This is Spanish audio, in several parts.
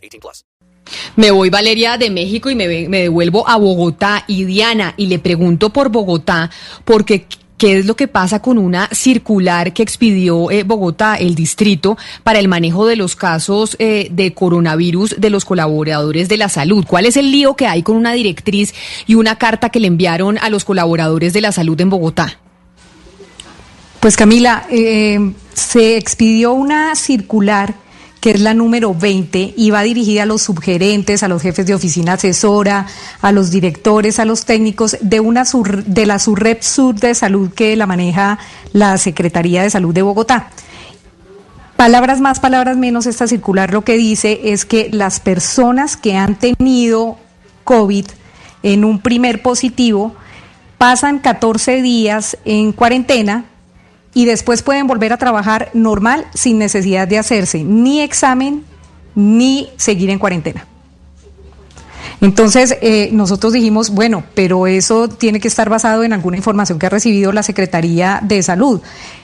18 plus. Me voy, Valeria, de México y me, me devuelvo a Bogotá. Y Diana, y le pregunto por Bogotá, porque qué es lo que pasa con una circular que expidió eh, Bogotá, el distrito, para el manejo de los casos eh, de coronavirus de los colaboradores de la salud. ¿Cuál es el lío que hay con una directriz y una carta que le enviaron a los colaboradores de la salud en Bogotá? Pues Camila, eh, se expidió una circular que es la número 20 y va dirigida a los subgerentes, a los jefes de oficina asesora, a los directores, a los técnicos de una de la Surrep Sur de Salud que la maneja la Secretaría de Salud de Bogotá. Palabras más, palabras menos, esta circular lo que dice es que las personas que han tenido COVID en un primer positivo pasan 14 días en cuarentena y después pueden volver a trabajar normal sin necesidad de hacerse ni examen ni seguir en cuarentena. Entonces, eh, nosotros dijimos, bueno, pero eso tiene que estar basado en alguna información que ha recibido la Secretaría de Salud.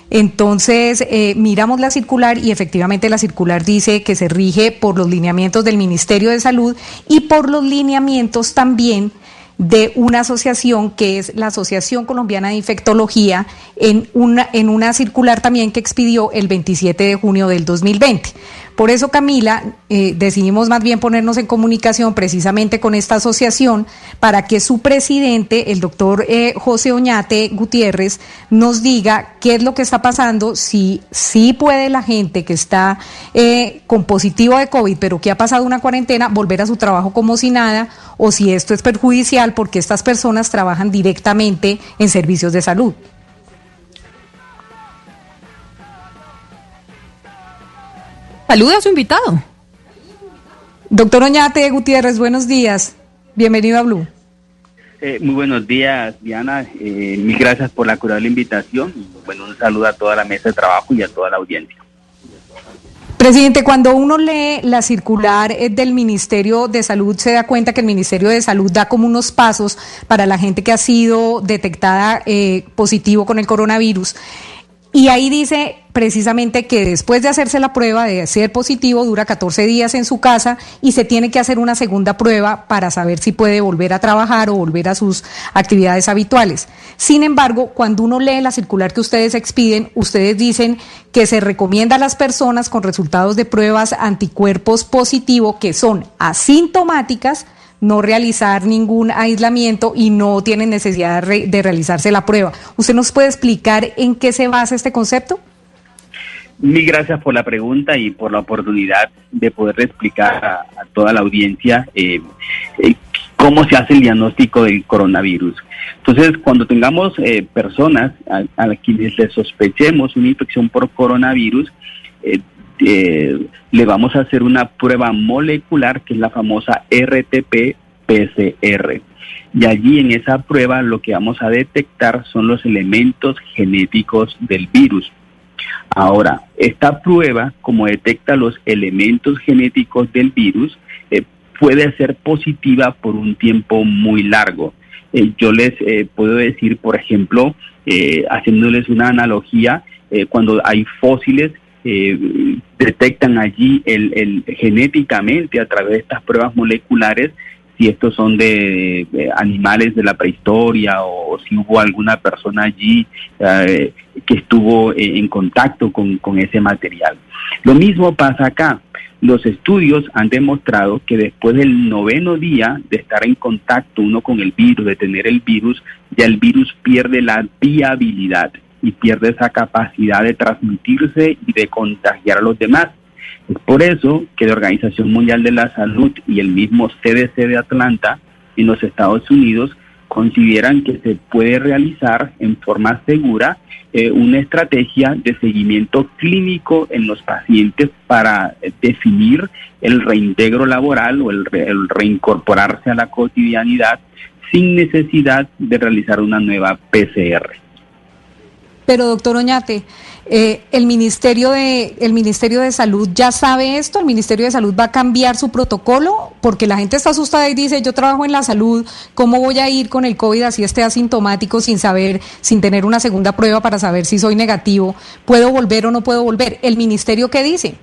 Entonces, eh, miramos la circular y efectivamente la circular dice que se rige por los lineamientos del Ministerio de Salud y por los lineamientos también de una asociación que es la Asociación Colombiana de Infectología en una, en una circular también que expidió el 27 de junio del 2020. Por eso, Camila, eh, decidimos más bien ponernos en comunicación precisamente con esta asociación para que su presidente, el doctor eh, José Oñate Gutiérrez, nos diga qué es lo que está pasando, si sí puede la gente que está eh, con positivo de COVID, pero que ha pasado una cuarentena, volver a su trabajo como si nada, o si esto es perjudicial porque estas personas trabajan directamente en servicios de salud. Saluda a su invitado. Doctor Oñate Gutiérrez, buenos días. Bienvenido a Blue. Eh, muy buenos días, Diana. Eh, mil gracias por la curable invitación. Bueno, un saludo a toda la mesa de trabajo y a toda la audiencia. Presidente, cuando uno lee la circular eh, del Ministerio de Salud, se da cuenta que el Ministerio de Salud da como unos pasos para la gente que ha sido detectada eh, positivo con el coronavirus. Y ahí dice precisamente que después de hacerse la prueba de ser positivo dura 14 días en su casa y se tiene que hacer una segunda prueba para saber si puede volver a trabajar o volver a sus actividades habituales. Sin embargo, cuando uno lee la circular que ustedes expiden, ustedes dicen que se recomienda a las personas con resultados de pruebas anticuerpos positivos que son asintomáticas no realizar ningún aislamiento y no tienen necesidad de, realizarse la prueba. ¿Usted nos puede explicar en qué se basa este concepto? Mil gracias por la pregunta y por la oportunidad de poder explicar a, toda la audiencia eh, eh, cómo se hace el diagnóstico del coronavirus. Entonces, cuando tengamos eh, personas a, quienes les sospechemos una infección por coronavirus, le vamos a hacer una prueba molecular que es la famosa RTP-PCR. Y allí en esa prueba lo que vamos a detectar son los elementos genéticos del virus. Ahora, esta prueba, como detecta los elementos genéticos del virus, eh, puede ser positiva por un tiempo muy largo. Eh, yo les eh, puedo decir, por ejemplo, haciéndoles una analogía, cuando hay fósiles detectan allí el, genéticamente a través de estas pruebas moleculares si estos son de, animales de la prehistoria o, si hubo alguna persona allí eh, que estuvo en contacto con, con ese material. Lo mismo pasa acá. Los estudios han demostrado que después del noveno día de estar en contacto uno con el virus, de tener el virus, ya el virus pierde la viabilidad y pierde esa capacidad de transmitirse y de contagiar a los demás. Es por eso que la Organización Mundial de la Salud y el mismo CDC de Atlanta en los Estados Unidos consideran que se puede realizar en forma segura eh, una estrategia de seguimiento clínico en los pacientes para definir el reintegro laboral o el, el reincorporarse a la cotidianidad sin necesidad de realizar una nueva PCR. Pero doctor Oñate, eh, el Ministerio de el Ministerio de Salud ya sabe esto, el Ministerio de Salud va a cambiar su protocolo porque la gente está asustada y dice, "Yo trabajo en la salud, ¿cómo voy a ir con el COVID así esté asintomático sin saber, sin tener una segunda prueba para saber si soy negativo, puedo volver o no puedo volver?" ¿El ministerio qué dice?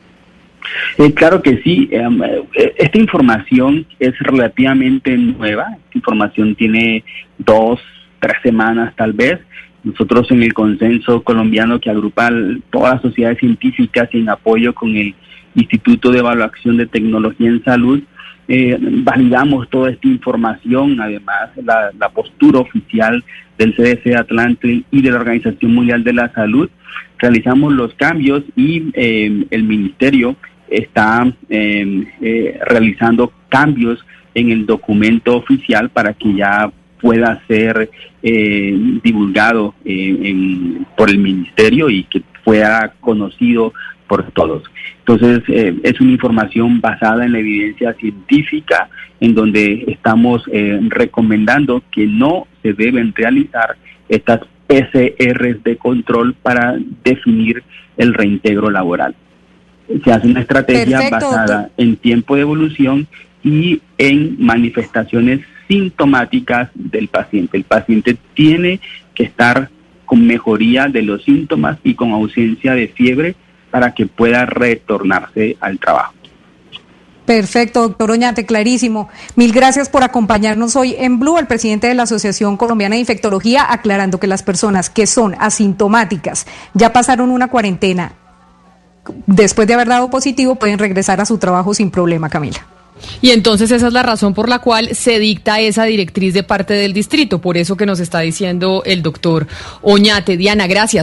Eh, claro que sí. Em, eh, esta información es relativamente nueva. Esta información tiene dos, tres semanas tal vez. Nosotros en el consenso colombiano que agrupa todas las sociedades científicas en apoyo con el Instituto de Evaluación de Tecnología en Salud, eh, validamos toda esta información, además la, la postura oficial del CDC Atlante y de la Organización Mundial de la Salud, realizamos los cambios y eh, el Ministerio está eh, eh, realizando cambios en el documento oficial para que ya pueda ser eh, divulgado por el ministerio y que pueda conocido por todos. Entonces, es una información basada en la evidencia científica, en donde estamos recomendando que no se deben realizar estas PCRs de control para definir el reintegro laboral se hace una estrategia basada en tiempo de evolución y en manifestaciones sintomáticas del paciente. El paciente tiene que estar con mejoría de los síntomas y con ausencia de fiebre para que pueda retornarse al trabajo. Perfecto, doctor Oñate, clarísimo. Mil gracias por acompañarnos hoy en Blue, el presidente de la Asociación Colombiana de Infectología, aclarando que las personas que son asintomáticas ya pasaron una cuarentena después de haber dado positivo, pueden regresar a su trabajo sin problema, Camila. Y entonces esa es la razón por la cual se dicta esa directriz de parte del distrito, por eso que nos está diciendo el doctor Oñate. Diana, gracias.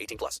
18 plus.